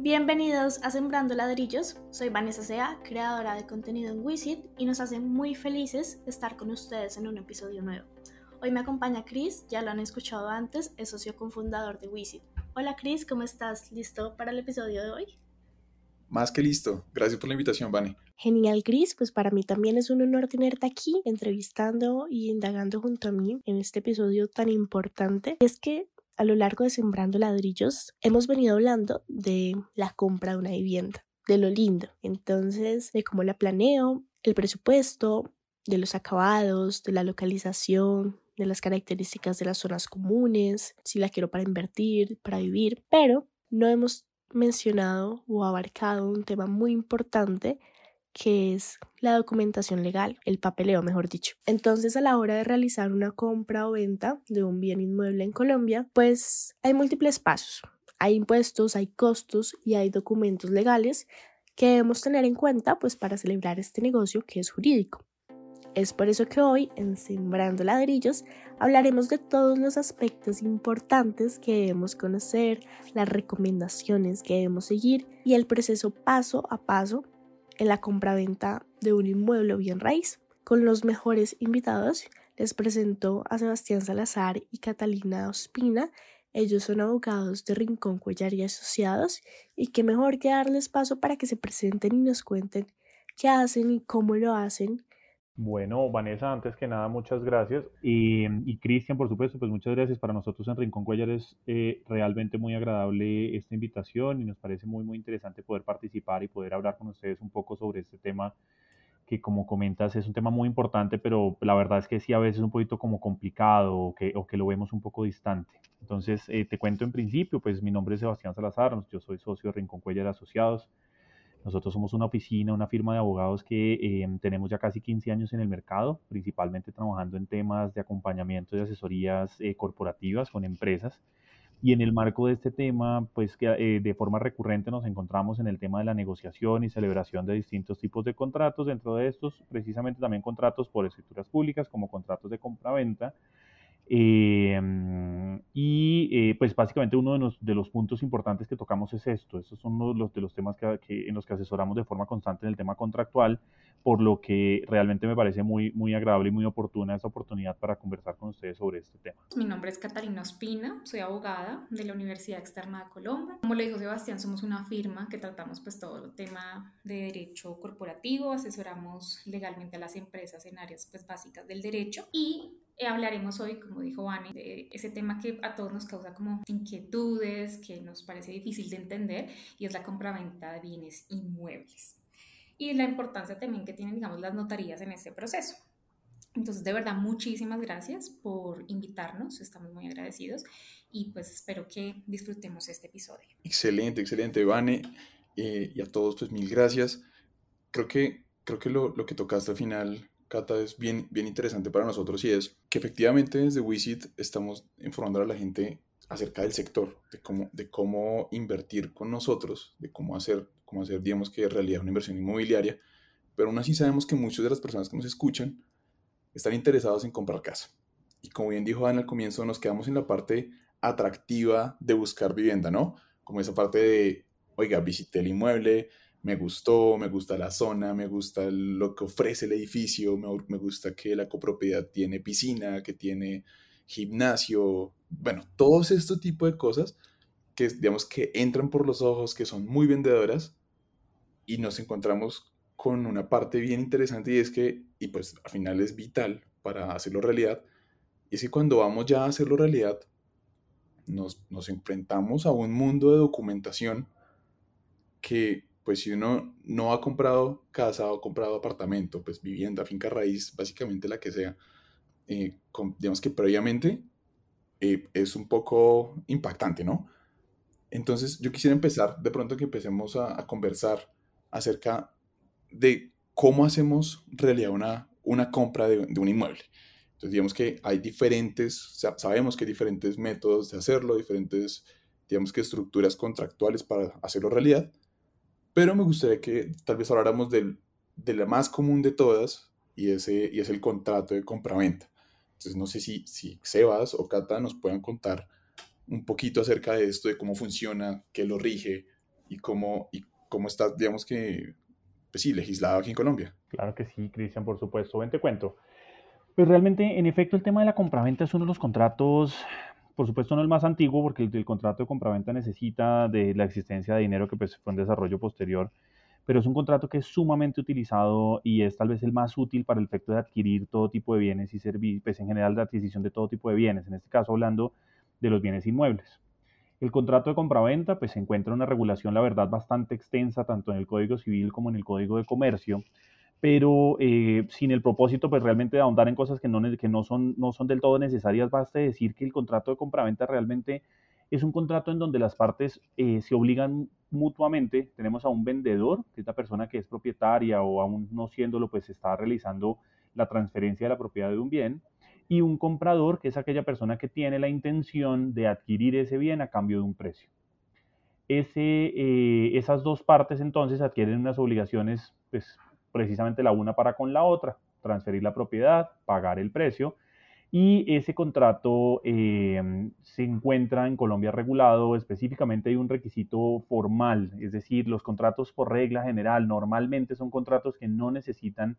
Bienvenidos a Sembrando Ladrillos. Soy Vanessa Sea, creadora de contenido en Wisit y nos hace muy felices estar con ustedes en un episodio nuevo. Hoy me acompaña Chris, ya lo han escuchado antes, es socio cofundador de Wisit. Hola Chris, ¿cómo estás? ¿Listo para el episodio de hoy? Más que listo. Gracias por la invitación, Vane. Genial, Chris. Pues para mí también es un honor tenerte aquí entrevistando y indagando junto a mí en este episodio tan importante. Es que a lo largo de Sembrando Ladrillos hemos venido hablando de la compra de una vivienda, de lo lindo. Entonces, de cómo la planeo, el presupuesto, de los acabados, de la localización, de las características de las zonas comunes, si la quiero para invertir, para vivir, pero no hemos mencionado o abarcado un tema muy importante que es la documentación legal, el papeleo, mejor dicho. Entonces, a la hora de realizar una compra o venta de un bien inmueble en Colombia, pues hay múltiples pasos. Hay impuestos, hay costos y hay documentos legales que debemos tener en cuenta pues para celebrar este negocio que es jurídico. Es por eso que hoy en Sembrando Ladrillos hablaremos de todos los aspectos importantes que debemos conocer, las recomendaciones que debemos seguir y el proceso paso a paso en la compraventa de un inmueble bien raíz. Con los mejores invitados les presento a Sebastián Salazar y Catalina Ospina. Ellos son abogados de Rincón Cuellar y Asociados y qué mejor que darles paso para que se presenten y nos cuenten qué hacen y cómo lo hacen bueno, Vanessa, antes que nada, muchas gracias. Y, Cristian, por supuesto, pues muchas gracias. Para nosotros en Rincón Cuellar es eh, realmente muy agradable esta invitación y nos parece muy, muy interesante poder participar y poder hablar con ustedes un poco sobre este tema que, como comentas, es un tema muy importante, pero la verdad es que sí, a veces es un poquito como complicado o que, o que lo vemos un poco distante. Entonces, eh, te cuento en principio, pues mi nombre es Sebastián Salazar, yo soy socio de Rincón Cuellar Asociados. Nosotros somos una oficina, una firma de abogados que em, tenemos ya casi 15 años en el mercado, principalmente trabajando en temas de acompañamiento y asesorías eh, corporativas con empresas. Y en el marco de este tema, pues que eh, de forma recurrente nos encontramos en el tema de la negociación y celebración de distintos tipos de contratos, dentro de estos precisamente también contratos por escrituras públicas como contratos de compra-venta Em, y eh, pues básicamente uno de los, de los, puntos importantes que tocamos es esto. Estos son los, de los temas que, en los que asesoramos de forma constante en el tema contractual, por lo que realmente me parece muy, muy agradable y muy oportuna esta oportunidad para conversar con ustedes sobre este tema. Mi nombre es Catalina Ospina, soy abogada de la Universidad Externa de Colombia. Como le dijo Sebastián, somos una firma que tratamos pues todo el tema de derecho corporativo, asesoramos legalmente a las empresas en áreas pues básicas del derecho y eh, hablaremos hoy, como dijo Vani, de ese tema que a todos nos causa como inquietudes, que nos parece difícil de entender, y es la compraventa de bienes inmuebles. Y la importancia también que tienen, digamos, las notarías en este proceso. Entonces, de verdad, muchísimas gracias por invitarnos, estamos muy agradecidos y pues espero que disfrutemos este episodio. Excelente, excelente, Vane, eh, y a todos, pues mil gracias. Creo que, creo que lo, lo que tocaste al final Cata, es bien, bien interesante para nosotros y es que efectivamente desde Wisit estamos informando a la gente acerca del sector, de cómo, de cómo invertir con nosotros, de cómo hacer, cómo hacer, digamos que en realidad una inversión inmobiliaria, pero aún así sabemos que muchas de las personas que nos escuchan están interesados en comprar casa. Y como bien dijo Dan al comienzo, nos quedamos en la parte atractiva de buscar vivienda, ¿no? Como esa parte de, oiga, visité el inmueble, me gustó, me gusta la zona, me gusta lo que ofrece el edificio, me, gusta que la copropiedad tiene piscina, que tiene gimnasio, bueno, todos estos tipos de cosas que digamos que entran por los ojos, que son muy vendedoras y nos encontramos con una parte bien interesante y es que, y pues al final es vital para hacerlo realidad, y es que cuando vamos ya a hacerlo realidad, nos, nos enfrentamos a un mundo de documentación que pues si uno no ha comprado casa o comprado apartamento, pues vivienda, finca raíz, básicamente la que sea, eh, digamos que previamente eh, es un poco impactante, ¿no? Entonces yo quisiera empezar, de pronto que empecemos a, conversar acerca de cómo hacemos realidad una, una compra de, de un inmueble. Entonces digamos que hay diferentes, sabemos que hay diferentes métodos de hacerlo, diferentes, digamos que estructuras contractuales para hacerlo realidad, pero me gustaría que tal vez habláramos del, de la más común de todas y, ese, y es el contrato de compraventa. Entonces no sé si, si Sebas o Cata nos puedan contar un poquito acerca de esto, de cómo funciona, qué lo rige y cómo, y cómo está, digamos que, pues sí, legislado aquí en Colombia. Claro que sí, Cristian, por supuesto. Ven, te cuento. Pues realmente, en efecto, el tema de la compraventa es uno de los contratos, por supuesto no el más antiguo, porque el, contrato de compraventa necesita de la existencia de dinero que pues, fue un desarrollo posterior, pero es un contrato que es sumamente utilizado y es tal vez el más útil para el efecto de adquirir todo tipo de bienes y servicios, pues en general de adquisición de todo tipo de bienes, en este caso hablando de los bienes inmuebles. El contrato de compraventa pues se encuentra una regulación, la verdad, bastante extensa, tanto en el Código Civil como en el Código de Comercio, pero eh, sin el propósito pues realmente de ahondar en cosas que no, que no, son, no son del todo necesarias, basta decir que el contrato de compraventa realmente es un contrato en donde las partes eh, se obligan mutuamente. Tenemos a un vendedor, que es la persona que es propietaria o aún no siéndolo, pues está realizando la transferencia de la propiedad de un bien, y un comprador, que es aquella persona que tiene la intención de adquirir ese bien a cambio de un precio. Ese, eh, esas dos partes entonces adquieren unas obligaciones pues, precisamente la una para con la otra, transferir la propiedad, pagar el precio, y ese contrato eh, se encuentra en Colombia regulado, específicamente hay un requisito formal, es decir, los contratos por regla general normalmente son contratos que no necesitan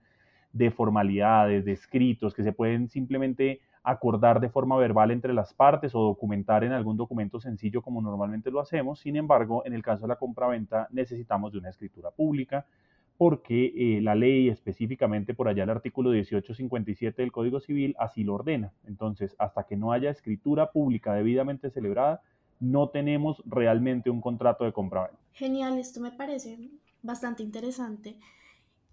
de formalidades, de escritos, que se pueden simplemente acordar de forma verbal entre las partes o documentar en algún documento sencillo como normalmente lo hacemos. Sin embargo, en el caso de la compraventa necesitamos de una escritura pública, porque eh, la ley, específicamente por allá el artículo 1857 del Código Civil, así lo ordena. Entonces, hasta que no haya escritura pública debidamente celebrada, no tenemos realmente un contrato de compraventa. Genial, esto me parece bastante interesante.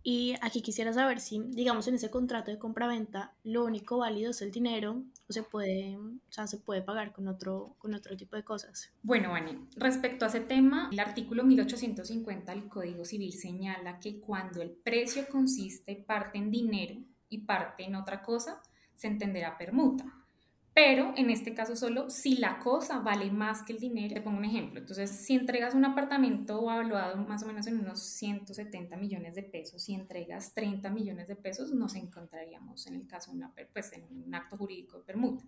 Y aquí quisiera saber si, digamos, en ese contrato de compraventa, lo único válido es el dinero o se puede, o sea, se puede pagar con otro, con otro tipo de cosas. Bueno, Vani, respecto a ese tema, el artículo 1850 del Código Civil señala que cuando el precio consiste parte en dinero y parte en otra cosa, se entenderá permuta pero en este caso solo si la cosa vale más que el dinero. Te pongo un ejemplo. Entonces, si entregas un apartamento evaluado más o menos en unos 170 millones de pesos, si entregas 30 millones de pesos, nos encontraríamos en el caso pues, en un acto jurídico de permuta.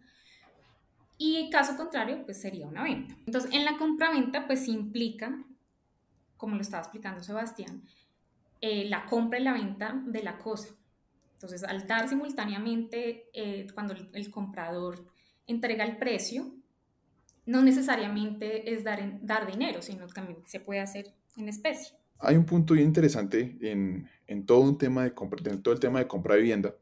Y caso contrario, pues sería una venta. Entonces, en la compra-venta, pues implica, como lo estaba explicando Sebastián, eh, la compra y la venta de la cosa. Entonces, al dar simultáneamente, eh, cuando el comprador entrega el precio, no necesariamente es dar, dar dinero, sino también se puede hacer en especie. Hay un punto bien interesante en, en todo, un tema de compra, en todo el tema de compra de vivienda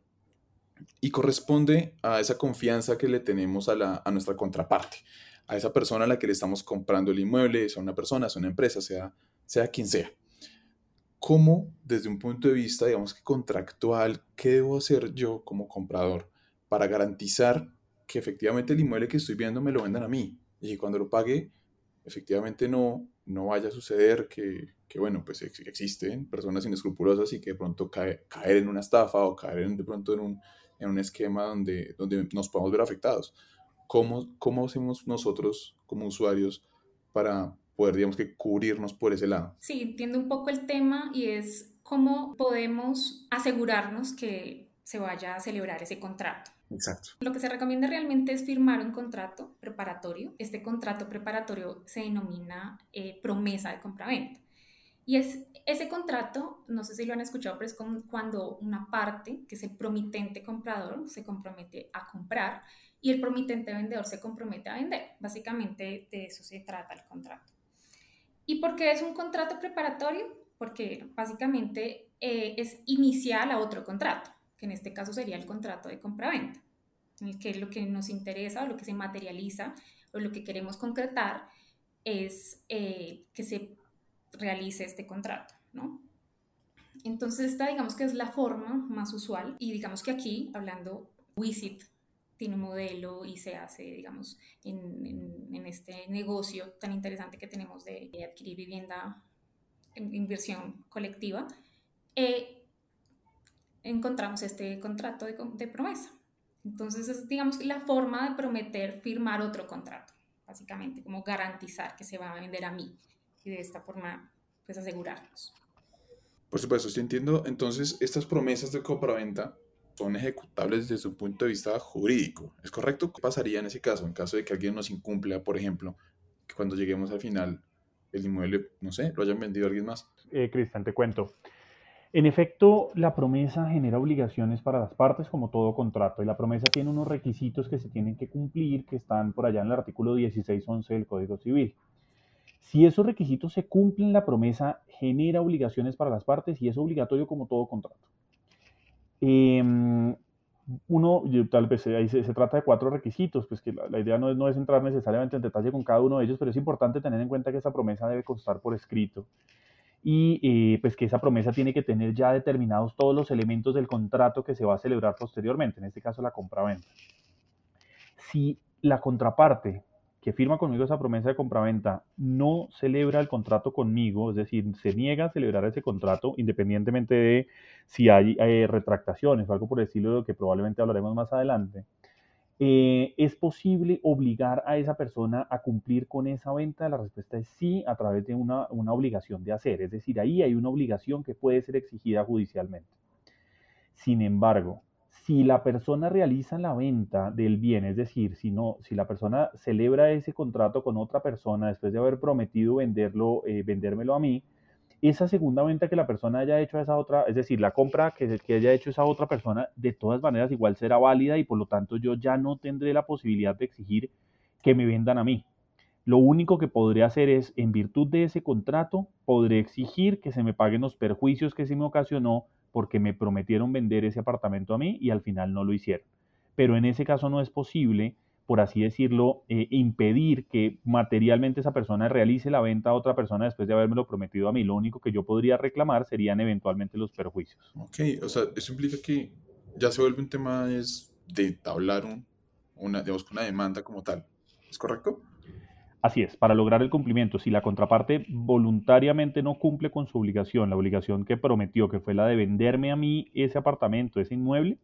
y corresponde a esa confianza que le tenemos a, la, a nuestra contraparte, a esa persona a la que le estamos comprando el inmueble, sea una persona, sea una empresa, sea, sea quien sea. ¿Cómo, desde un punto de vista, digamos que contractual, qué debo hacer yo como comprador para garantizar que efectivamente el inmueble que estoy viendo me lo vendan a mí y que cuando lo pague, efectivamente no, no vaya a suceder que, que bueno, pues existen personas inescrupulosas y que de pronto cae, caer en una estafa o caer de pronto en un, en un esquema donde, donde nos podamos ver afectados. ¿Cómo, ¿Cómo hacemos nosotros como usuarios para poder, digamos que, cubrirnos por ese lado? Sí, entiendo un poco el tema y es cómo podemos asegurarnos que se vaya a celebrar ese contrato. Exacto. Lo que se recomienda realmente es firmar un contrato preparatorio. Este contrato preparatorio se denomina eh, promesa de compraventa. Y es ese contrato, no sé si lo han escuchado, pero es cuando una parte, que es el promitente comprador, se compromete a comprar y el promitente vendedor se compromete a vender. Básicamente de eso se trata el contrato. ¿Y por qué es un contrato preparatorio? Porque básicamente eh, es inicial a otro contrato que en este caso sería el contrato de compraventa, en el que lo que nos interesa o lo que se materializa o lo que queremos concretar es eh, que se realice este contrato, ¿no? Entonces esta digamos que es la forma más usual y digamos que aquí, hablando, Wisit tiene un modelo y se hace, digamos, en, en, este negocio tan interesante que tenemos de, adquirir vivienda en inversión colectiva. Eh, encontramos este contrato de, promesa. Entonces es, digamos, la forma de prometer firmar otro contrato, básicamente, como garantizar que se va a vender a mí y de esta forma, pues asegurarnos. Por supuesto, si entiendo, entonces estas promesas de compraventa son ejecutables desde un punto de vista jurídico. ¿Es correcto? ¿Qué pasaría en ese caso? En caso de que alguien nos incumpla, por ejemplo, que cuando lleguemos al final el inmueble, no sé, lo hayan vendido a alguien más. Eh, Cristian, te cuento. En efecto, la promesa genera obligaciones para las partes como todo contrato y la promesa tiene unos requisitos que se tienen que cumplir que están por allá en el artículo 1611 del Código Civil. Si esos requisitos se cumplen, la promesa genera obligaciones para las partes y es obligatorio como todo contrato. Em, uno, tal vez ahí se, trata de cuatro requisitos, pues que la, idea no es, no es entrar necesariamente en detalle con cada uno de ellos, pero es importante tener en cuenta que esa promesa debe constar por escrito y eh, pues que esa promesa tiene que tener ya determinados todos los elementos del contrato que se va a celebrar posteriormente, en este caso la compra-venta. Si la contraparte que firma conmigo esa promesa de compraventa no celebra el contrato conmigo, es decir, se niega a celebrar ese contrato, independientemente de si hay eh, retractaciones o algo por el estilo de lo que probablemente hablaremos más adelante, eh, ¿Es posible obligar a esa persona a cumplir con esa venta? La respuesta es sí, a través de una, obligación de hacer. Es decir, ahí hay una obligación que puede ser exigida judicialmente. Sin embargo, si la persona realiza la venta del bien, es decir, si, no, si la persona celebra ese contrato con otra persona después de haber prometido venderlo, eh, vendérmelo a mí, esa segunda venta que la persona haya hecho a esa otra, es decir, la compra que, que haya hecho esa otra persona, de todas maneras igual será válida y por lo tanto yo ya no tendré la posibilidad de exigir que me vendan a mí. Lo único que podré hacer es, en virtud de ese contrato, podré exigir que se me paguen los perjuicios que se me ocasionó porque me prometieron vender ese apartamento a mí y al final no lo hicieron. Pero en ese caso no es posible por así decirlo, eh, impedir que materialmente esa persona realice la venta a otra persona después de habérmelo prometido a mí. Lo único que yo podría reclamar serían eventualmente los perjuicios. Ok, o sea, eso implica que ya se vuelve un tema es de tablar una, digamos, una demanda como tal. ¿Es correcto? Así es, para lograr el cumplimiento, si la contraparte voluntariamente no cumple con su obligación, la obligación que prometió, que fue la de venderme a mí ese apartamento, ese inmueble,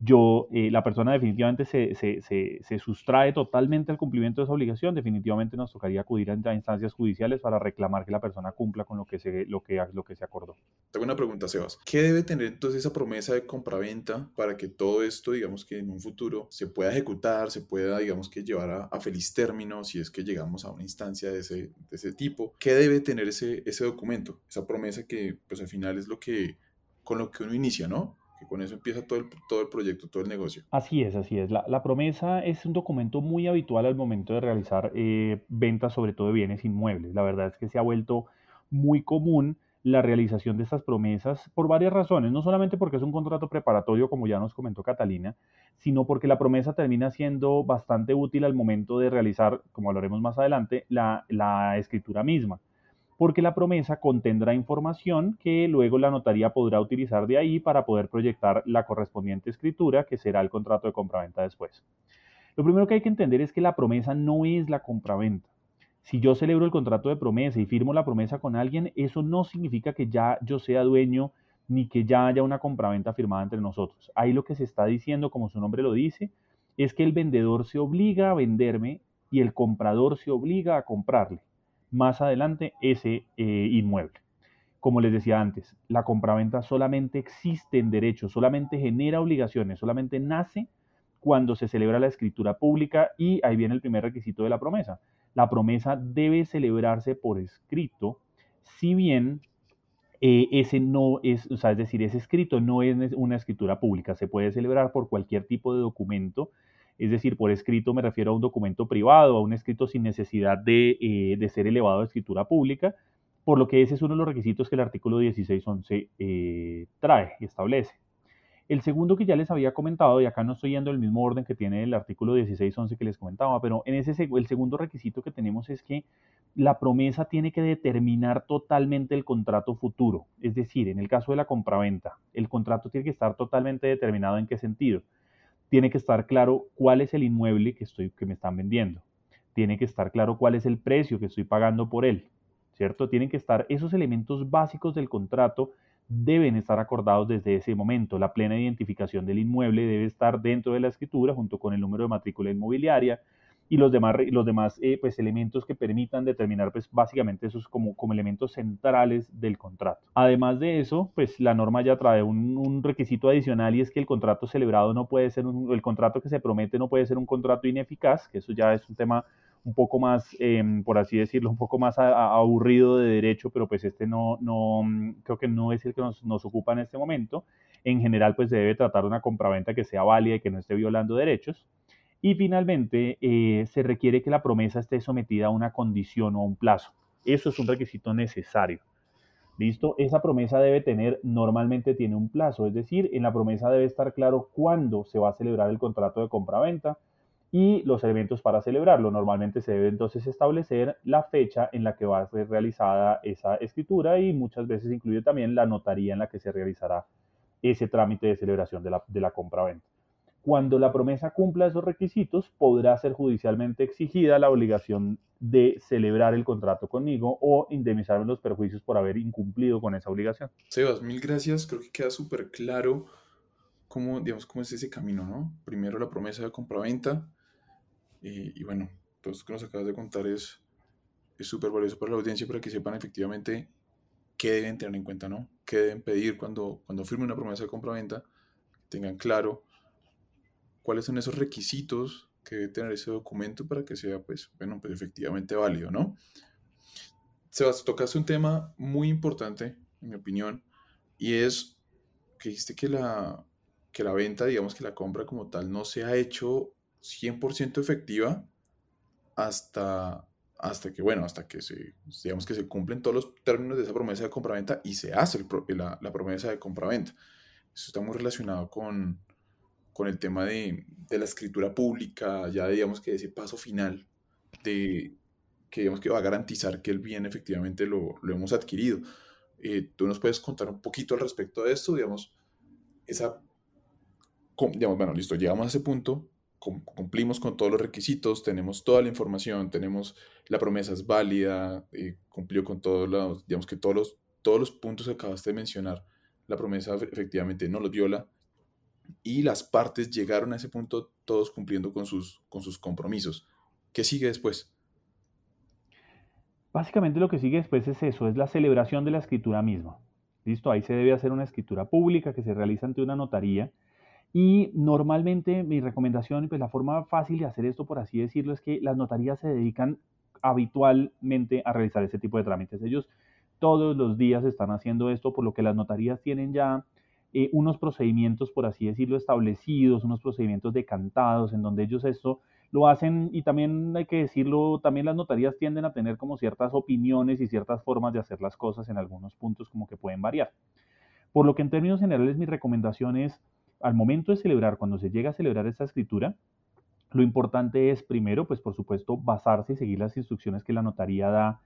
yo, eh, la persona definitivamente se, se, se, sustrae totalmente al cumplimiento de esa obligación, definitivamente nos tocaría acudir a, instancias judiciales para reclamar que la persona cumpla con lo que se, lo que, lo que se acordó. Tengo una pregunta, Sebas. ¿Qué debe tener entonces esa promesa de compraventa para que todo esto, digamos que en un futuro se pueda ejecutar, se pueda, digamos que llevar a, feliz término si es que llegamos a una instancia de ese, de ese tipo? ¿Qué debe tener ese, ese documento? Esa promesa que pues al final es lo que, con lo que uno inicia, ¿no? Con eso empieza todo el, todo el proyecto, todo el negocio. Así es, así es. La, promesa es un documento muy habitual al momento de realizar eh, ventas, sobre todo de bienes inmuebles. La verdad es que se ha vuelto muy común la realización de estas promesas por varias razones, no solamente porque es un contrato preparatorio, como ya nos comentó Catalina, sino porque la promesa termina siendo bastante útil al momento de realizar, como hablaremos más adelante, la, la escritura misma porque la promesa contendrá información que luego la notaría podrá utilizar de ahí para poder proyectar la correspondiente escritura que será el contrato de compraventa después. Lo primero que hay que entender es que la promesa no es la compraventa. Si yo celebro el contrato de promesa y firmo la promesa con alguien, eso no significa que ya yo sea dueño ni que ya haya una compraventa firmada entre nosotros. Ahí lo que se está diciendo, como su nombre lo dice, es que el vendedor se obliga a venderme y el comprador se obliga a comprarle más adelante ese eh, inmueble. Como les decía antes, la compraventa solamente existe en derecho, solamente genera obligaciones, solamente nace cuando se celebra la escritura pública y ahí viene el primer requisito de la promesa. La promesa debe celebrarse por escrito, si bien eh, ese no es, o sea, es decir, ese escrito no es una escritura pública, se puede celebrar por cualquier tipo de documento es decir, por escrito me refiero a un documento privado, a un escrito sin necesidad de, eh, ser elevado a escritura pública, por lo que ese es uno de los requisitos que el artículo 1611 eh, trae y establece. El segundo que ya les había comentado, y acá no estoy yendo el mismo orden que tiene el artículo 1611 que les comentaba, pero en ese el segundo requisito que tenemos es que la promesa tiene que determinar totalmente el contrato futuro. Es decir, en el caso de la compraventa, el contrato tiene que estar totalmente determinado en qué sentido tiene que estar claro cuál es el inmueble que, estoy, que me están vendiendo. Tiene que estar claro cuál es el precio que estoy pagando por él, ¿cierto? Tienen que estar esos elementos básicos del contrato deben estar acordados desde ese momento. La plena identificación del inmueble debe estar dentro de la escritura junto con el número de matrícula inmobiliaria, y los demás, los demás eh, pues, elementos que permitan determinar pues, básicamente esos como, como elementos centrales del contrato. Además de eso, pues la norma ya trae un, un requisito adicional y es que el contrato celebrado no puede ser, un, el contrato que se promete no puede ser un contrato ineficaz, que eso ya es un tema un poco más, em, por así decirlo, un poco más aburrido de derecho, pero pues este no, no, creo que no es el que nos, nos ocupa en este momento. En general, pues se debe tratar una compraventa que sea válida y que no esté violando derechos. Y finalmente, eh, se requiere que la promesa esté sometida a una condición o a un plazo. Eso es un requisito necesario. ¿Listo? Esa promesa debe tener, normalmente tiene un plazo, es decir, en la promesa debe estar claro cuándo se va a celebrar el contrato de compraventa, y los elementos para celebrarlo. Normalmente se debe entonces establecer la fecha en la que va a ser realizada esa escritura y muchas veces incluye también la notaría en la que se realizará ese trámite de celebración de la, de la compra-venta. Cuando la promesa cumpla esos requisitos, podrá ser judicialmente exigida la obligación de celebrar el contrato conmigo o indemnizarme los perjuicios por haber incumplido con esa obligación. Sebas, mil gracias. Creo que queda súper claro cómo, digamos, cómo es ese camino, ¿no? Primero la promesa de compra-venta, y, bueno, todo esto que nos acabas de contar es súper valioso para la audiencia para que sepan efectivamente qué deben tener en cuenta, ¿no? ¿Qué deben pedir cuando, cuando firmen una promesa de compra-venta? Tengan claro cuáles son esos requisitos que debe tener ese documento para que sea, pues, bueno, pues efectivamente válido, ¿no? Sebas, tocaste un tema muy importante, en mi opinión, y es que dijiste que la, que la venta, digamos que la compra como tal, no se ha hecho 100% efectiva hasta, hasta que, bueno, hasta que se, digamos que se cumplen todos los términos de esa promesa de compraventa y se hace la, la, promesa de compraventa. Eso está muy relacionado con, con el tema de, de, la escritura pública, ya digamos que ese paso final de que digamos que va a garantizar que el bien efectivamente lo, lo hemos adquirido. Eh, ¿Tú nos puedes contar un poquito al respecto de esto? Digamos, esa, digamos, bueno, listo, llegamos a ese punto, cumplimos con todos los requisitos, tenemos toda la información, tenemos la promesa es válida, y cumplió con todos los, digamos que todos los, todos los puntos que acabaste de mencionar, la promesa efectivamente no los viola y las partes llegaron a ese punto todos cumpliendo con sus, con sus compromisos. ¿Qué sigue después? Básicamente lo que sigue después es eso, es la celebración de la escritura misma. ¿Listo? Ahí se debe hacer una escritura pública que se realiza ante una notaría y normalmente mi recomendación, pues la forma fácil de hacer esto, por así decirlo, es que las notarías se dedican habitualmente a realizar ese tipo de trámites. Ellos todos los días están haciendo esto, por lo que las notarías tienen ya eh, unos procedimientos, por así decirlo, establecidos, unos procedimientos decantados, en donde ellos esto lo hacen y también hay que decirlo, también las notarías tienden a tener como ciertas opiniones y ciertas formas de hacer las cosas en algunos puntos como que pueden variar. Por lo que en términos generales mi recomendación es al momento de celebrar, cuando se llega a celebrar esta escritura, lo importante es primero, pues por supuesto, basarse y seguir las instrucciones que la notaría da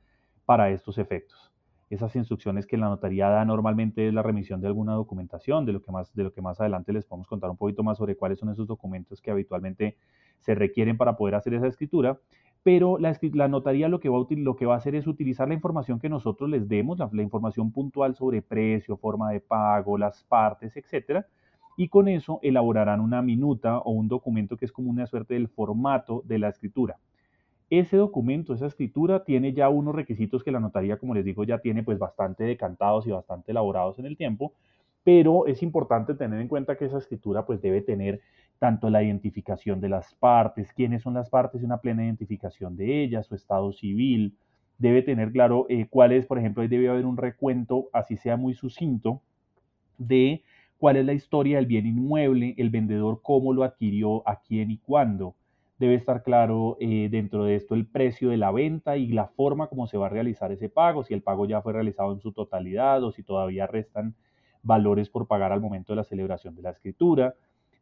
para estos efectos. Esas instrucciones que la notaría da normalmente es la remisión de alguna documentación, de lo que más, de lo que más adelante les podemos contar un poquito más sobre cuáles son esos documentos que habitualmente se requieren para poder hacer esa escritura. Pero la, la notaría lo que, va a, lo que va a hacer es utilizar la información que nosotros les demos, la, la información puntual sobre precio, forma de pago, las partes, etcétera, y con eso elaborarán una minuta o un documento que es como una suerte del formato de la escritura. Ese documento, esa escritura, tiene ya unos requisitos que la notaría, como les digo, ya tiene pues bastante decantados y bastante elaborados en el tiempo, pero es importante tener en cuenta que esa escritura pues debe tener tanto la identificación de las partes, quiénes son las partes y una plena identificación de ellas, su estado civil, debe tener claro eh, cuál es, por ejemplo, ahí debe haber un recuento, así sea muy sucinto, de cuál es la historia del bien inmueble, el vendedor cómo lo adquirió, a quién y cuándo. Debe estar claro eh, dentro de esto el precio de la venta y la forma como se va a realizar ese pago, si el pago ya fue realizado en su totalidad o si todavía restan valores por pagar al momento de la celebración de la escritura.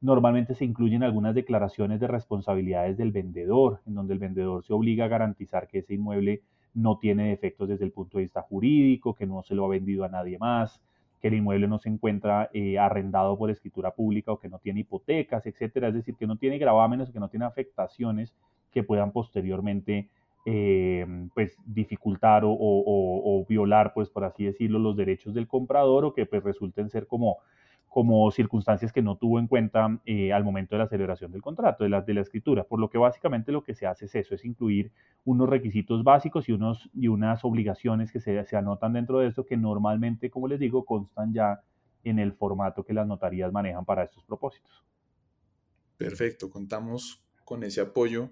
Normalmente se incluyen algunas declaraciones de responsabilidades del vendedor, en donde el vendedor se obliga a garantizar que ese inmueble no tiene defectos desde el punto de vista jurídico, que no se lo ha vendido a nadie más, que el inmueble no se encuentra eh, arrendado por escritura pública o que no tiene hipotecas, etcétera, es decir, que no tiene gravámenes o que no tiene afectaciones que puedan posteriormente eh, pues dificultar o, o, violar, pues por así decirlo, los derechos del comprador o que pues resulten ser como como circunstancias que no tuvo en cuenta eh, al momento de la celebración del contrato, de la, de la escritura. Por lo que básicamente lo que se hace es eso, es incluir unos requisitos básicos y, unos, y unas obligaciones que se, se anotan dentro de esto que normalmente, como les digo, constan ya en el formato que las notarías manejan para estos propósitos. Perfecto, contamos con ese apoyo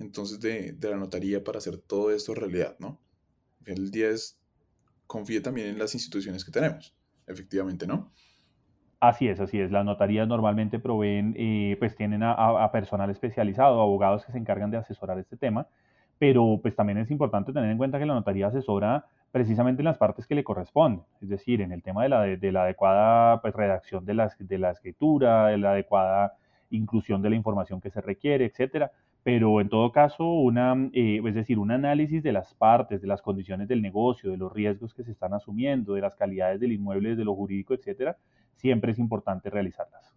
entonces de, de la notaría para hacer todo esto realidad, ¿no? El día es, confíe también en las instituciones que tenemos, efectivamente, ¿no? Así es, así es. Las notarías normalmente proveen, eh, pues tienen a, personal especializado, abogados que se encargan de asesorar este tema, pero pues también es importante tener en cuenta que la notaría asesora precisamente en las partes que le corresponden, es decir, en el tema de la, de, la adecuada pues, redacción de la, de la escritura, de la adecuada inclusión de la información que se requiere, etcétera pero en todo caso, una, eh, es decir, un análisis de las partes, de las condiciones del negocio, de los riesgos que se están asumiendo, de las calidades del inmueble, de lo jurídico, etcétera, siempre es importante realizarlas.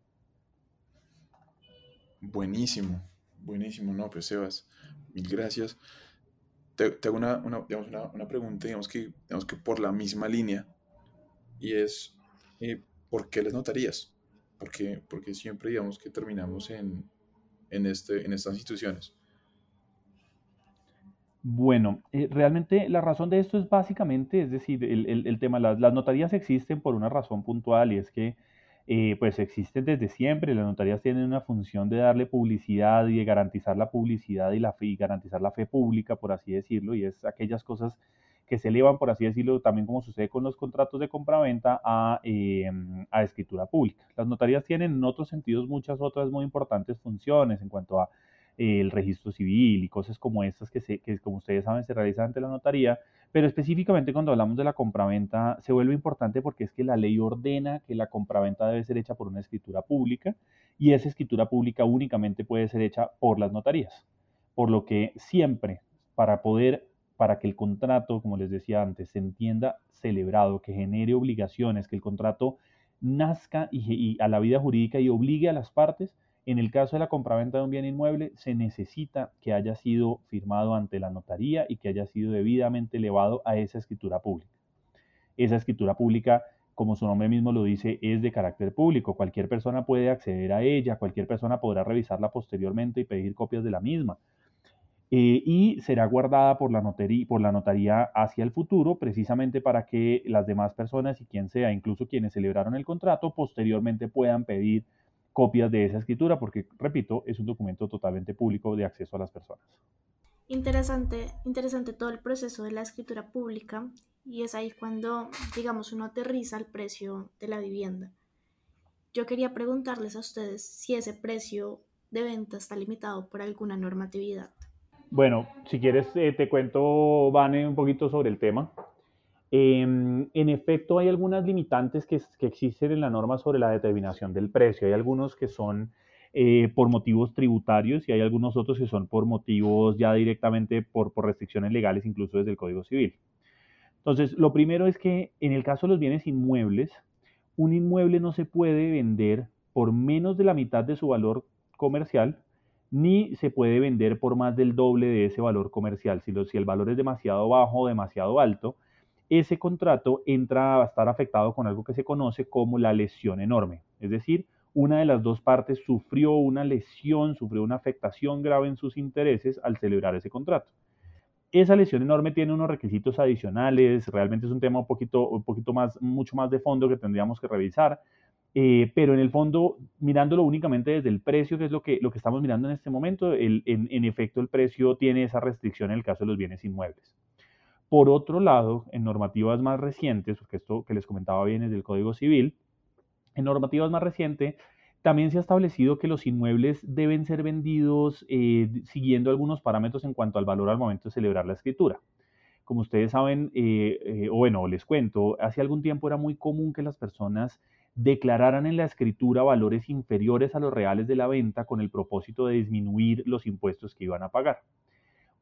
Buenísimo, buenísimo, no, pues Sebas, mil gracias. Te, hago una, una, digamos, una, pregunta, digamos que, digamos que por la misma línea, y es, eh, ¿por qué les notarías? Porque, porque siempre, digamos, que terminamos en, en, este, en estas instituciones? Bueno, eh, realmente la razón de esto es básicamente, es decir, el, tema, las, las, notarías existen por una razón puntual y es que eh, pues existen desde siempre, las notarías tienen una función de darle publicidad y de garantizar la publicidad y, la fe, y garantizar la fe pública, por así decirlo, y es aquellas cosas que se elevan, por así decirlo, también como sucede con los contratos de compraventa, a, em, a escritura pública. Las notarías tienen en otros sentidos muchas otras muy importantes funciones en cuanto a eh, el registro civil y cosas como estas que, se, que, como ustedes saben, se realizan ante la notaría, pero específicamente cuando hablamos de la compraventa se vuelve importante porque es que la ley ordena que la compraventa debe ser hecha por una escritura pública y esa escritura pública únicamente puede ser hecha por las notarías. Por lo que siempre, para poder para que el contrato, como les decía antes, se entienda celebrado, que genere obligaciones, que el contrato nazca y, a la vida jurídica y obligue a las partes. En el caso de la compraventa de un bien inmueble, se necesita que haya sido firmado ante la notaría y que haya sido debidamente elevado a esa escritura pública. Esa escritura pública, como su nombre mismo lo dice, es de carácter público. Cualquier persona puede acceder a ella, cualquier persona podrá revisarla posteriormente y pedir copias de la misma. Eh, y será guardada por la, notaría, por la notaría hacia el futuro, precisamente para que las demás personas y quien sea, incluso quienes celebraron el contrato, posteriormente puedan pedir copias de esa escritura, porque, repito, es un documento totalmente público de acceso a las personas. Interesante, interesante todo el proceso de la escritura pública y es ahí cuando, digamos, uno aterriza el precio de la vivienda. Yo quería preguntarles a ustedes si ese precio de venta está limitado por alguna normatividad. Bueno, si quieres eh, te cuento, Vane, un poquito sobre el tema. Em, en efecto, hay algunas limitantes que, existen en la norma sobre la determinación del precio. Hay algunos que son eh, por motivos tributarios y hay algunos otros que son por motivos ya directamente por, restricciones legales, incluso desde el Código Civil. Entonces, lo primero es que en el caso de los bienes inmuebles, un inmueble no se puede vender por menos de la mitad de su valor comercial ni se puede vender por más del doble de ese valor comercial. Si, si el valor es demasiado bajo o demasiado alto, ese contrato entra a estar afectado con algo que se conoce como la lesión enorme. Es decir, una de las dos partes sufrió una lesión, sufrió una afectación grave en sus intereses al celebrar ese contrato. Esa lesión enorme tiene unos requisitos adicionales, realmente es un tema un poquito, un poquito más, mucho más de fondo que tendríamos que revisar, eh, pero en el fondo, mirándolo únicamente desde el precio, que es lo que, lo que estamos mirando en este momento, en, en, efecto el precio tiene esa restricción en el caso de los bienes inmuebles. Por otro lado, en normativas más recientes, porque esto que les comentaba bien es del Código Civil, en normativas más recientes también se ha establecido que los inmuebles deben ser vendidos eh, siguiendo algunos parámetros en cuanto al valor al momento de celebrar la escritura. Como ustedes saben, eh, o bueno, les cuento, hace algún tiempo era muy común que las personas declararan en la escritura valores inferiores a los reales de la venta con el propósito de disminuir los impuestos que iban a pagar.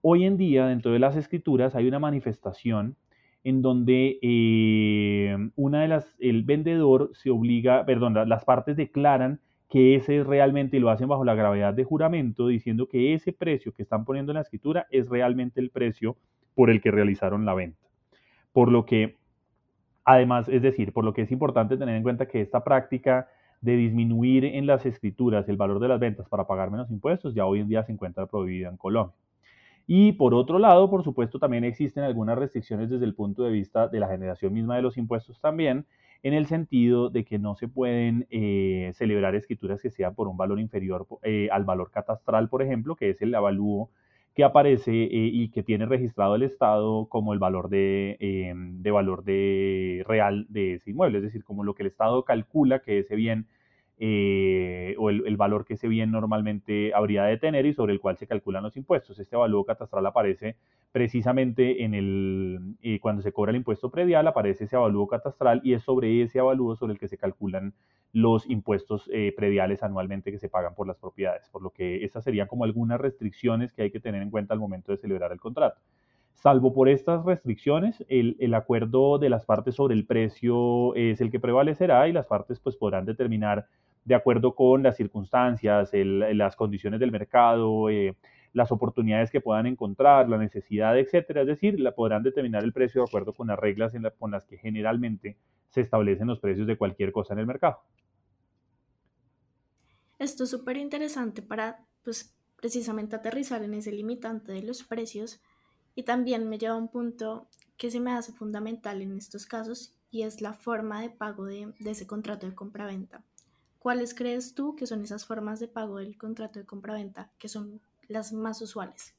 Hoy en día, dentro de las escrituras, hay una manifestación en donde eh, una de las, el vendedor se obliga, perdón, las partes declaran que ese es realmente, y lo hacen bajo la gravedad de juramento, diciendo que ese precio que están poniendo en la escritura es realmente el precio por el que realizaron la venta. Por lo que Además, es decir, por lo que es importante tener en cuenta que esta práctica de disminuir en las escrituras el valor de las ventas para pagar menos impuestos ya hoy en día se encuentra prohibida en Colombia. Y por otro lado, por supuesto, también existen algunas restricciones desde el punto de vista de la generación misma de los impuestos también, en el sentido de que no se pueden eh, celebrar escrituras que sean por un valor inferior eh, al valor catastral, por ejemplo, que es el avalúo que aparece eh, y que tiene registrado el Estado como el valor de, eh, de, valor de real de ese inmueble, es decir, como lo que el Estado calcula que ese bien eh, o el, valor que ese bien normalmente habría de tener y sobre el cual se calculan los impuestos. Este avalúo catastral aparece precisamente en el, eh, cuando se cobra el impuesto predial, aparece ese avalúo catastral y es sobre ese avalúo sobre el que se calculan los impuestos eh, prediales anualmente que se pagan por las propiedades, por lo que esas serían como algunas restricciones que hay que tener en cuenta al momento de celebrar el contrato. Salvo por estas restricciones, el, el, acuerdo de las partes sobre el precio es el que prevalecerá y las partes pues podrán determinar de acuerdo con las circunstancias, el, las condiciones del mercado, eh, las oportunidades que puedan encontrar, la necesidad, etcétera. Es decir, la podrán determinar el precio de acuerdo con las reglas en con las que generalmente se establecen los precios de cualquier cosa en el mercado. Esto es súper interesante para, pues, precisamente aterrizar en ese limitante de los precios y también me lleva a un punto que se me hace fundamental en estos casos y es la forma de pago de, de ese contrato de compraventa. ¿Cuáles crees tú que son esas formas de pago del contrato de compraventa que son las más usuales?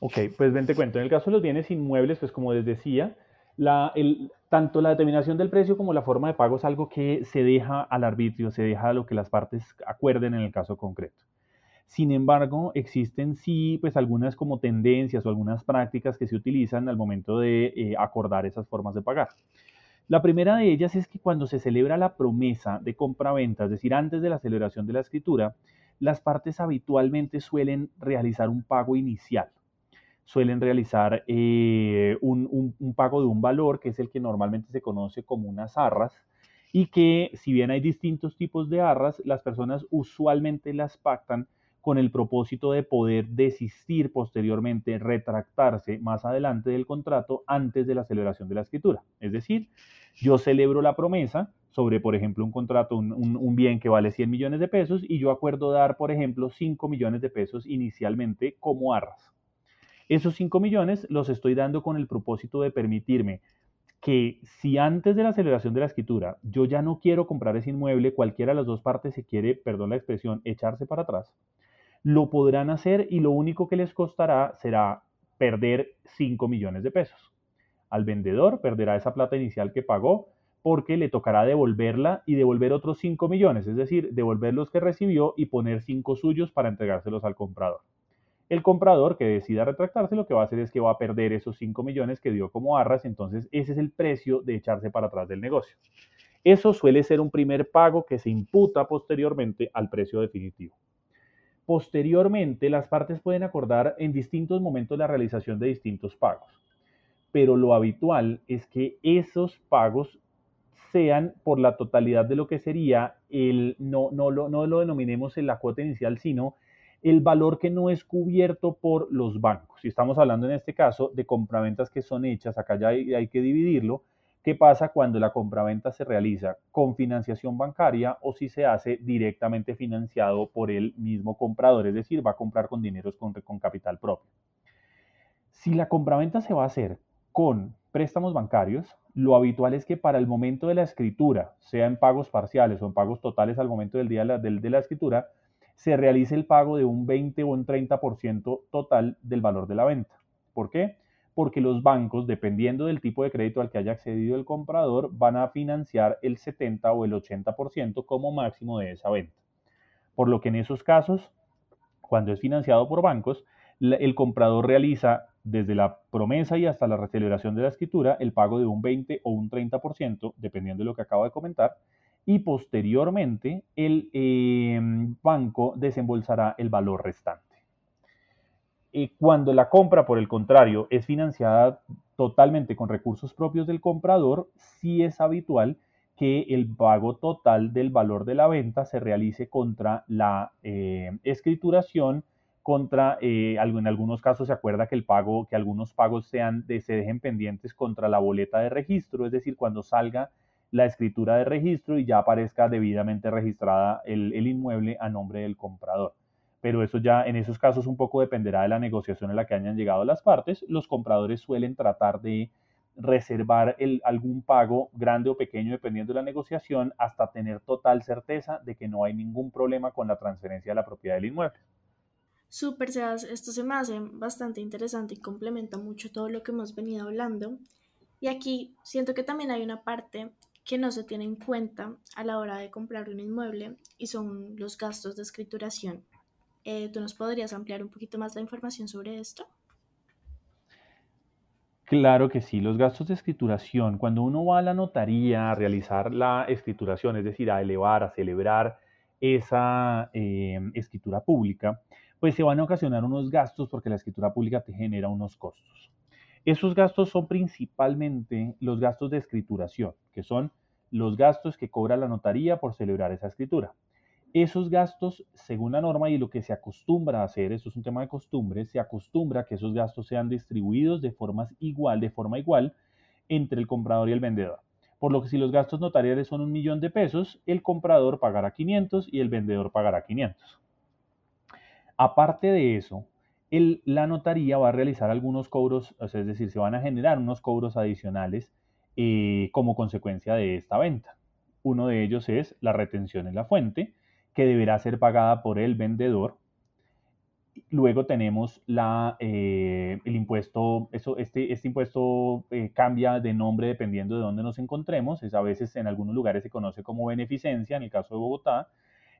Ok, pues ven te cuento. En el caso de los bienes inmuebles, pues como les decía, la, el, tanto la determinación del precio como la forma de pago es algo que se deja al arbitrio, se deja a lo que las partes acuerden en el caso concreto. Sin embargo, existen sí, pues algunas como tendencias o algunas prácticas que se utilizan al momento de eh, acordar esas formas de pagar. La primera de ellas es que cuando se celebra la promesa de compra-venta, es decir, antes de la celebración de la escritura, las partes habitualmente suelen realizar un pago inicial. Suelen realizar eh, un, un, pago de un valor, que es el que normalmente se conoce como unas arras, y que si bien hay distintos tipos de arras, las personas usualmente las pactan con el propósito de poder desistir posteriormente, retractarse más adelante del contrato antes de la celebración de la escritura. Es decir, yo celebro la promesa sobre, por ejemplo, un contrato, un, un, bien que vale 100 millones de pesos y yo acuerdo dar, por ejemplo, 5 millones de pesos inicialmente como arras. Esos 5 millones los estoy dando con el propósito de permitirme que si antes de la celebración de la escritura yo ya no quiero comprar ese inmueble, cualquiera de las dos partes se quiere, perdón la expresión, echarse para atrás, lo podrán hacer y lo único que les costará será perder 5 millones de pesos. Al vendedor perderá esa plata inicial que pagó porque le tocará devolverla y devolver otros 5 millones, es decir, devolver los que recibió y poner 5 suyos para entregárselos al comprador. El comprador que decida retractarse lo que va a hacer es que va a perder esos 5 millones que dio como arras, entonces ese es el precio de echarse para atrás del negocio. Eso suele ser un primer pago que se imputa posteriormente al precio definitivo. Posteriormente, las partes pueden acordar en distintos momentos la realización de distintos pagos, pero lo habitual es que esos pagos sean por la totalidad de lo que sería el, no, no, lo, no lo denominemos en la cuota sino el valor que no es cubierto por los bancos. Si estamos hablando en este caso de compraventas que son hechas, acá ya hay, hay que dividirlo, ¿Qué pasa cuando la compraventa se realiza con financiación bancaria o si se hace directamente financiado por el mismo comprador? Es decir, va a comprar con dineros con, con capital propio. Si la compraventa se va a hacer con préstamos bancarios, lo habitual es que para el momento de la escritura, sea en pagos parciales o en pagos totales al momento del día de la, de, la escritura, se realice el pago de un 20 o un 30% total del valor de la venta. ¿Por qué? Porque los bancos, dependiendo del tipo de crédito al que haya accedido el comprador, van a financiar el 70 o el 80% como máximo de esa venta. Por lo que en esos casos, cuando es financiado por bancos, el comprador realiza desde la promesa y hasta la celebración de la escritura el pago de un 20 o un 30%, dependiendo de lo que acabo de comentar, y posteriormente el eh, banco desembolsará el valor restante. Cuando la compra, por el contrario, es financiada totalmente con recursos propios del comprador, sí es habitual que el pago total del valor de la venta se realice contra la eh, escrituración, contra, eh, en algunos casos se acuerda que el pago, que algunos pagos sean de, se dejen pendientes contra la boleta de registro, es decir, cuando salga la escritura de registro y ya aparezca debidamente registrada el inmueble a nombre del comprador pero eso ya en esos casos un poco dependerá de la negociación en la que hayan llegado las partes. Los compradores suelen tratar de reservar el, algún pago grande o pequeño dependiendo de la negociación hasta tener total certeza de que no hay ningún problema con la transferencia de la propiedad del inmueble. Súper, Sebas, esto se me hace bastante interesante y complementa mucho todo lo que hemos venido hablando. Y aquí siento que también hay una parte que no se tiene en cuenta a la hora de comprar un inmueble y son los gastos de escrituración. Eh, ¿Tú nos podrías ampliar un poquito más la información sobre esto? Claro que sí, los gastos de escrituración, cuando uno va a la notaría a realizar la escrituración, es decir, a elevar, a celebrar esa eh, escritura pública, pues se van a ocasionar unos gastos porque la escritura pública te genera unos costos. Esos gastos son principalmente los gastos de escrituración, que son los gastos que cobra la notaría por celebrar esa escritura. Esos gastos, según la norma y lo que se acostumbra a hacer, esto es un tema de costumbre, se acostumbra que esos gastos sean distribuidos de formas igual, de forma igual entre el comprador y el vendedor. Por lo que si los gastos notariales son un millón de pesos, el comprador pagará 500 y el vendedor pagará 500. Aparte de eso, la notaría va a realizar algunos cobros, es decir, se van a generar unos cobros adicionales eh, como consecuencia de esta venta. Uno de ellos es la retención en la fuente, que deberá ser pagada por el vendedor. Luego tenemos la, eh, el impuesto, eso, este, este impuesto eh, cambia de nombre dependiendo de dónde nos encontremos. Es a veces en algunos lugares se conoce como beneficencia, en el caso de Bogotá,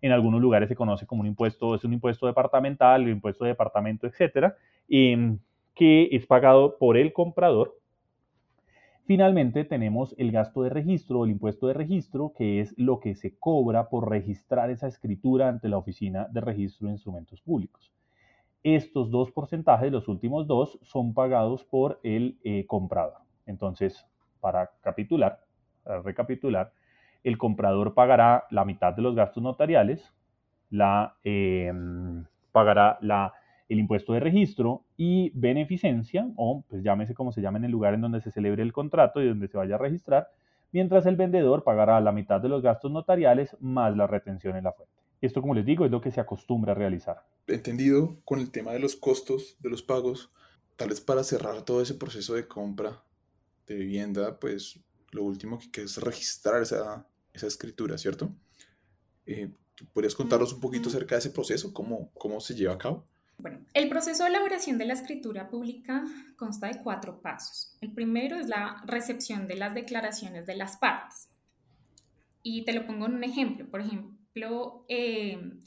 en algunos lugares se conoce como un impuesto, es un impuesto departamental, el impuesto de departamento, etcétera, em, que es pagado por el comprador. Finalmente tenemos el gasto de registro el impuesto de registro, que es lo que se cobra por registrar esa escritura ante la Oficina de Registro de Instrumentos Públicos. Estos dos porcentajes, los últimos dos, son pagados por el eh, comprador. Entonces, para recapitular, el comprador pagará la mitad de los gastos notariales, la, em, pagará la, el impuesto de registro y beneficencia, o pues llámese como se llama en el lugar en donde se celebre el contrato y donde se vaya a registrar, mientras el vendedor pagará la mitad de los gastos notariales más la retención en la fuente. Esto, como les digo, es lo que se acostumbra a realizar. Entendido con el tema de los costos de los pagos, tal vez para cerrar todo ese proceso de compra de vivienda, pues lo último que queda es registrar esa, esa escritura, ¿cierto? Eh, ¿Podrías contarnos un poquito acerca de ese proceso? ¿Cómo, cómo se lleva a cabo? Bueno, el proceso de elaboración de la escritura pública consta de cuatro pasos. El primero es la recepción de las declaraciones de las partes. Y te lo pongo en un ejemplo. Por ejemplo, eh,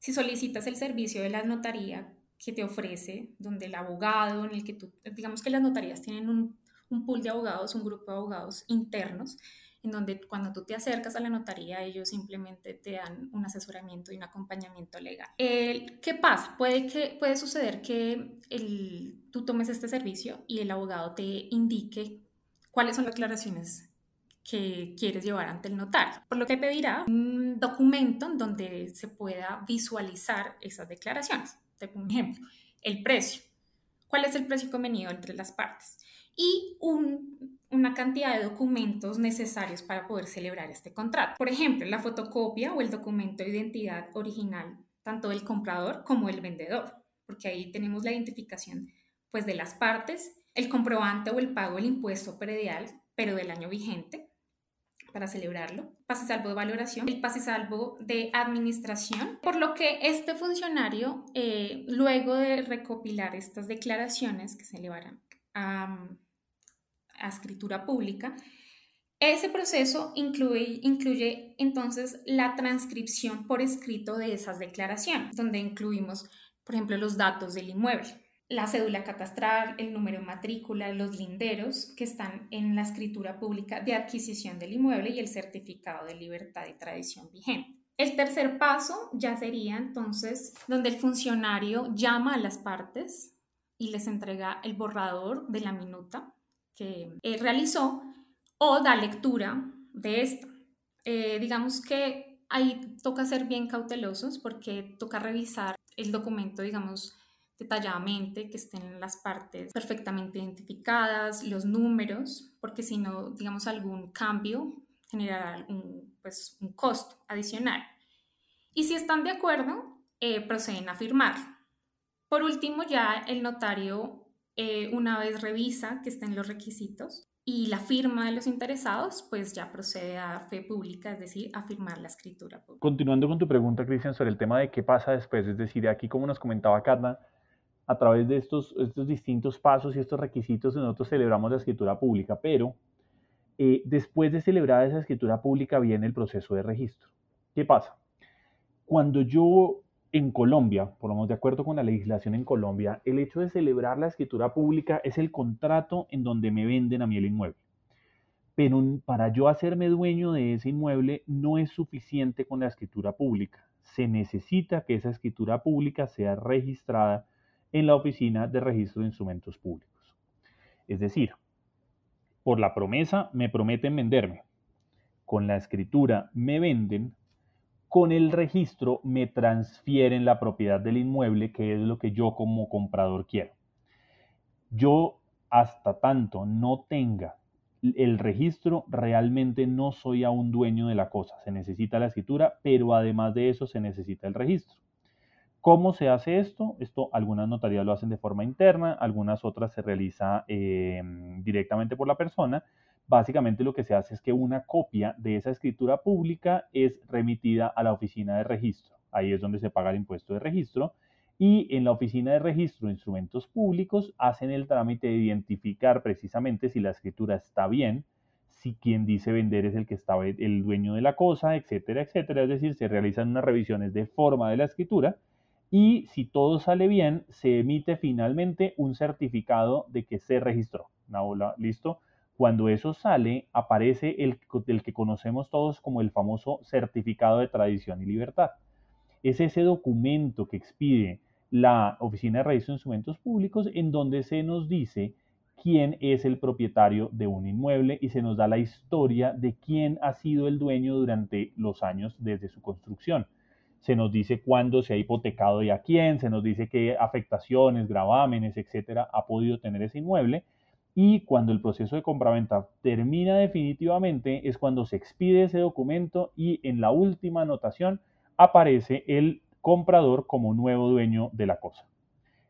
si solicitas el servicio de la notaría que te ofrece, donde el abogado, en el que tú, digamos que las notarías tienen un, un pool de abogados, un grupo de abogados internos, en donde cuando tú te acercas a la notaría, ellos simplemente te dan un asesoramiento y un acompañamiento legal. ¿Qué pasa? Puede, que, puede suceder que el, tú tomes este servicio y el abogado te indique cuáles son las declaraciones que quieres llevar ante el notario, por lo que pedirá un documento en donde se pueda visualizar esas declaraciones. Te pongo un ejemplo, el precio. ¿Cuál es el precio convenido entre las partes? Y un una cantidad de documentos necesarios para poder celebrar este contrato. Por ejemplo, la fotocopia o el documento de identidad original, tanto del comprador como del vendedor, porque ahí tenemos la identificación pues, de las partes, el comprobante o el pago del impuesto predial, pero del año vigente, para celebrarlo, pase salvo de valoración, el pase salvo de administración, por lo que este funcionario, eh, luego de recopilar estas declaraciones que se elevarán a a escritura pública, ese proceso incluye, incluye entonces la transcripción por escrito de esas declaraciones, donde incluimos, por ejemplo, los datos del inmueble, la cédula catastral, el número de matrícula, los linderos que están en la escritura pública de adquisición del inmueble y el certificado de libertad y tradición vigente. El tercer paso ya sería entonces donde el funcionario llama a las partes y les entrega el borrador de la minuta que eh, realizó o da lectura de esto. Eh, digamos que ahí toca ser bien cautelosos porque toca revisar el documento, digamos, detalladamente, que estén las partes perfectamente identificadas, los números, porque si no, digamos, algún cambio generará un, pues, un costo adicional. Y si están de acuerdo, eh, proceden a firmar. Por último, ya el notario eh, una vez revisa que estén los requisitos y la firma de los interesados, pues ya procede a fe pública, es decir, a firmar la escritura pública. Continuando con tu pregunta, Cristian, sobre el tema de qué pasa después, es decir, aquí como nos comentaba Carla, a través de estos, estos distintos pasos y estos requisitos nosotros celebramos la escritura pública, pero eh, después de celebrar esa escritura pública viene el proceso de registro. ¿Qué pasa? Cuando yo en Colombia, por lo menos de acuerdo con la legislación en Colombia, el hecho de celebrar la escritura pública es el contrato en donde me venden a mí el inmueble. Pero para yo hacerme dueño de ese inmueble no es suficiente con la escritura pública. Se necesita que esa escritura pública sea registrada en la Oficina de Registro de Instrumentos Públicos. Es decir, por la promesa me prometen venderme. Con la escritura me venden. Con el registro me transfieren la propiedad del inmueble, que es lo que yo como comprador quiero. Yo hasta tanto no tenga el registro, realmente no soy aún dueño de la cosa. Se necesita la escritura, pero además de eso se necesita el registro. ¿Cómo se hace esto? Esto algunas notarías lo hacen de forma interna, algunas otras se realiza em, directamente por la persona. Básicamente lo que se hace es que una copia de esa escritura pública es remitida a la oficina de registro. Ahí es donde se paga el impuesto de registro. Y en la oficina de registro de instrumentos públicos hacen el trámite de identificar precisamente si la escritura está bien, si quien dice vender es el que está el dueño de la cosa, etcétera, etcétera. Es decir, se realizan unas revisiones de forma de la escritura y si todo sale bien, se emite finalmente un certificado de que se registró. ¿listo? Cuando eso sale, aparece el, que conocemos todos como el famoso certificado de tradición y libertad. Es ese documento que expide la Oficina de Registro de Instrumentos Públicos en donde se nos dice quién es el propietario de un inmueble y se nos da la historia de quién ha sido el dueño durante los años desde su construcción se nos dice cuándo se ha hipotecado y a quién, se nos dice qué afectaciones, gravámenes, etcétera, ha podido tener ese inmueble. Y cuando el proceso de compraventa termina definitivamente es cuando se expide ese documento y en la última anotación aparece el comprador como nuevo dueño de la cosa.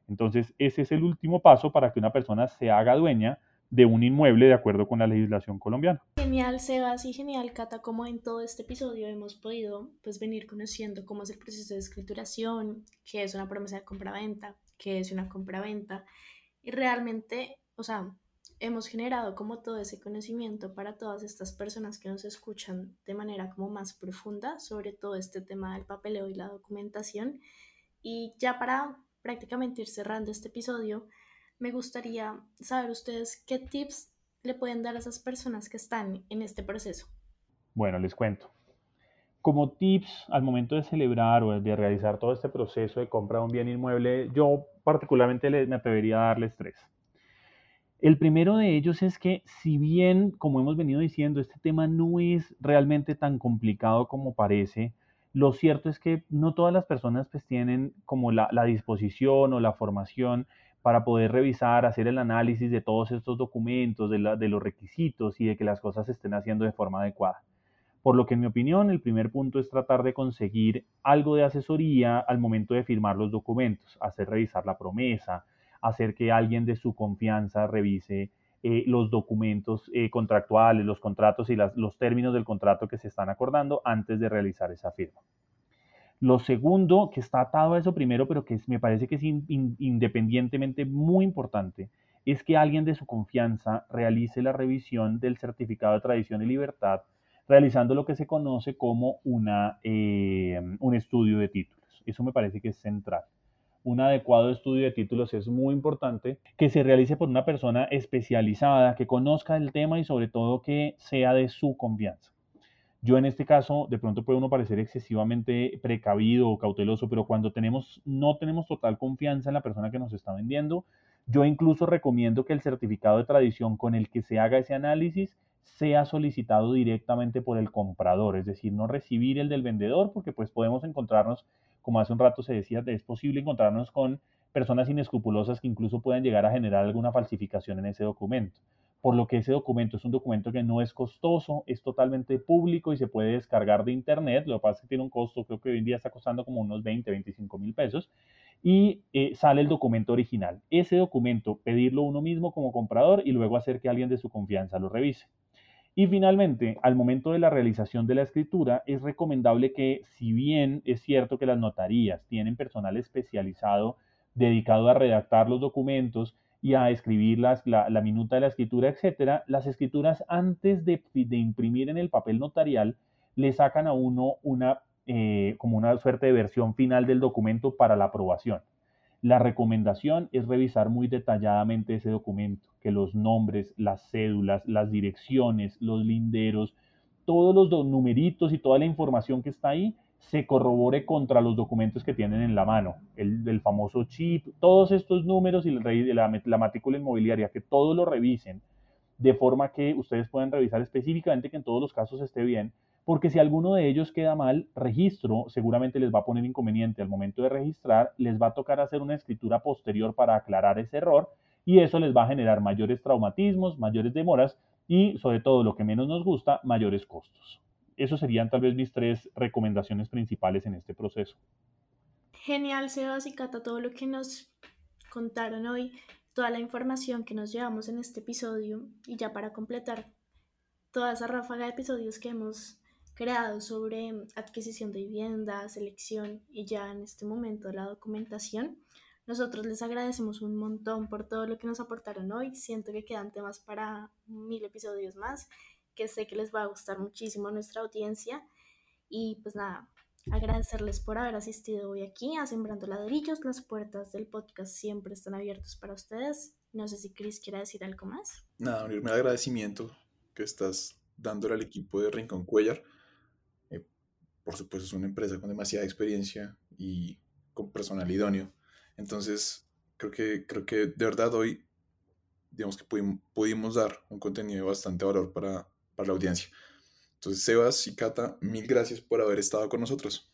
Entonces, ese es el último paso para que una persona se haga dueña de un inmueble de acuerdo con la legislación colombiana. Genial, Sebas, y genial, Cata, como en todo este episodio hemos podido pues, venir conociendo cómo es el proceso de escrituración, qué es una promesa de compraventa, qué es una compraventa, y realmente, o sea, hemos generado como todo ese conocimiento para todas estas personas que nos escuchan de manera como más profunda sobre todo este tema del papeleo y la documentación. Y ya para prácticamente ir cerrando este episodio, me gustaría saber ustedes qué tips le pueden dar a esas personas que están en este proceso. Bueno, les cuento. Como tips al momento de celebrar o de realizar todo este proceso de compra de un bien inmueble, yo particularmente me atrevería a darles tres. El primero de ellos es que si bien, como hemos venido diciendo, este tema no es realmente tan complicado como parece, lo cierto es que no todas las personas pues tienen como la, la disposición o la formación para poder revisar, hacer el análisis de todos estos documentos, de, los requisitos y de que las cosas se estén haciendo de forma adecuada. Por lo que en mi opinión el primer punto es tratar de conseguir algo de asesoría al momento de firmar los documentos, hacer revisar la promesa, hacer que alguien de su confianza revise eh, los documentos eh, contractuales, los contratos y los términos del contrato que se están acordando antes de realizar esa firma. Lo segundo, que está atado a eso primero, pero que me parece que es independientemente muy importante, es que alguien de su confianza realice la revisión del certificado de tradición y libertad, realizando lo que se conoce como una, eh, un estudio de títulos. Eso me parece que es central. Un adecuado estudio de títulos es muy importante que se realice por una persona especializada, que conozca el tema y sobre todo que sea de su confianza. Yo en este caso, de pronto puede uno parecer excesivamente precavido o cauteloso, pero cuando tenemos, no tenemos total confianza en la persona que nos está vendiendo, yo incluso recomiendo que el certificado de tradición con el que se haga ese análisis sea solicitado directamente por el comprador, es decir, no recibir el del vendedor, porque pues podemos encontrarnos, como hace un rato se decía, es posible encontrarnos con personas inescrupulosas que incluso pueden llegar a generar alguna falsificación en ese documento por lo que ese documento es un documento que no es costoso, es totalmente público y se puede descargar de internet. Lo que pasa es que tiene un costo, creo que hoy en día está costando como unos 20, 25 mil pesos. y eh, sale el documento original. Ese documento, pedirlo uno mismo como comprador y luego hacer que alguien de su confianza lo revise. Y finalmente, al momento de la realización de la escritura, es recomendable que, si bien es cierto que las notarías tienen personal especializado dedicado a redactar los documentos y a escribir la, minuta de la escritura, etcétera, las escrituras antes de, imprimir en el papel notarial le sacan a uno una eh, como una suerte de versión final del documento para la aprobación. La recomendación es revisar muy detalladamente ese documento, que los nombres, las cédulas, las direcciones, los linderos, todos los numeritos y toda la información que está ahí se corrobore contra los documentos que tienen en la mano, el, famoso chip, todos estos números y la, la matrícula inmobiliaria, que todos lo revisen, de forma que ustedes puedan revisar específicamente que en todos los casos esté bien, porque si alguno de ellos queda mal, registro seguramente les va a poner inconveniente al momento de registrar, les va a tocar hacer una escritura posterior para aclarar ese error y eso les va a generar mayores traumatismos, mayores demoras y sobre todo lo que menos nos gusta, mayores costos. Esos serían tal vez mis tres recomendaciones principales en este proceso. Genial, Sebas y Cata, todo lo que nos contaron hoy, toda la información que nos llevamos en este episodio y ya para completar toda esa ráfaga de episodios que hemos creado sobre adquisición de vivienda, selección y ya en este momento la documentación. Nosotros les agradecemos un montón por todo lo que nos aportaron hoy. Siento que quedan temas para mil episodios más, que sé que les va a gustar muchísimo a nuestra audiencia. Y pues nada, agradecerles por haber asistido hoy aquí a Sembrando Ladrillos. Las puertas del podcast siempre están abiertas para ustedes. No sé si Chris quiere decir algo más. Nada, unirme al agradecimiento que estás dándole al equipo de Rincón Cuellar por supuesto es una empresa con demasiada experiencia y con personal idóneo. Entonces, creo que, creo que de verdad hoy, digamos que pudimos, dar un contenido de bastante valor para, para la audiencia. Entonces, Sebas y Cata, mil gracias por haber estado con nosotros.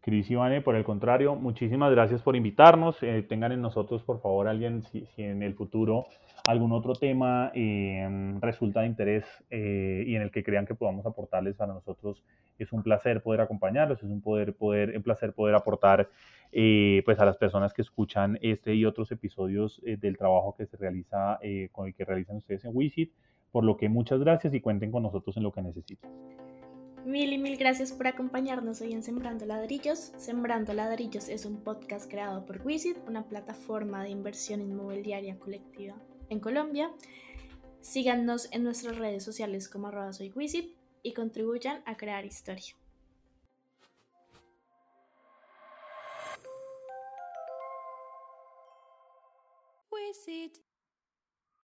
Cris y Vane, por el contrario, muchísimas gracias por invitarnos. Eh, tengan en nosotros, por favor, alguien, si, en el futuro algún otro tema eh, resulta de interés eh, y en el que crean que podamos aportarles para nosotros, es un placer poder acompañarlos, es un, poder, poder, un placer poder aportar pues a las personas que escuchan este y otros episodios del trabajo que se realiza, con el que realizan ustedes en WISIT. Por lo que muchas gracias y cuenten con nosotros en lo que necesiten. Mil y mil gracias por acompañarnos hoy en Sembrando Ladrillos. Sembrando Ladrillos es un podcast creado por Wisit, una plataforma de inversión inmobiliaria colectiva en Colombia. Síganos en nuestras redes sociales como arroba y contribuyan a crear historia.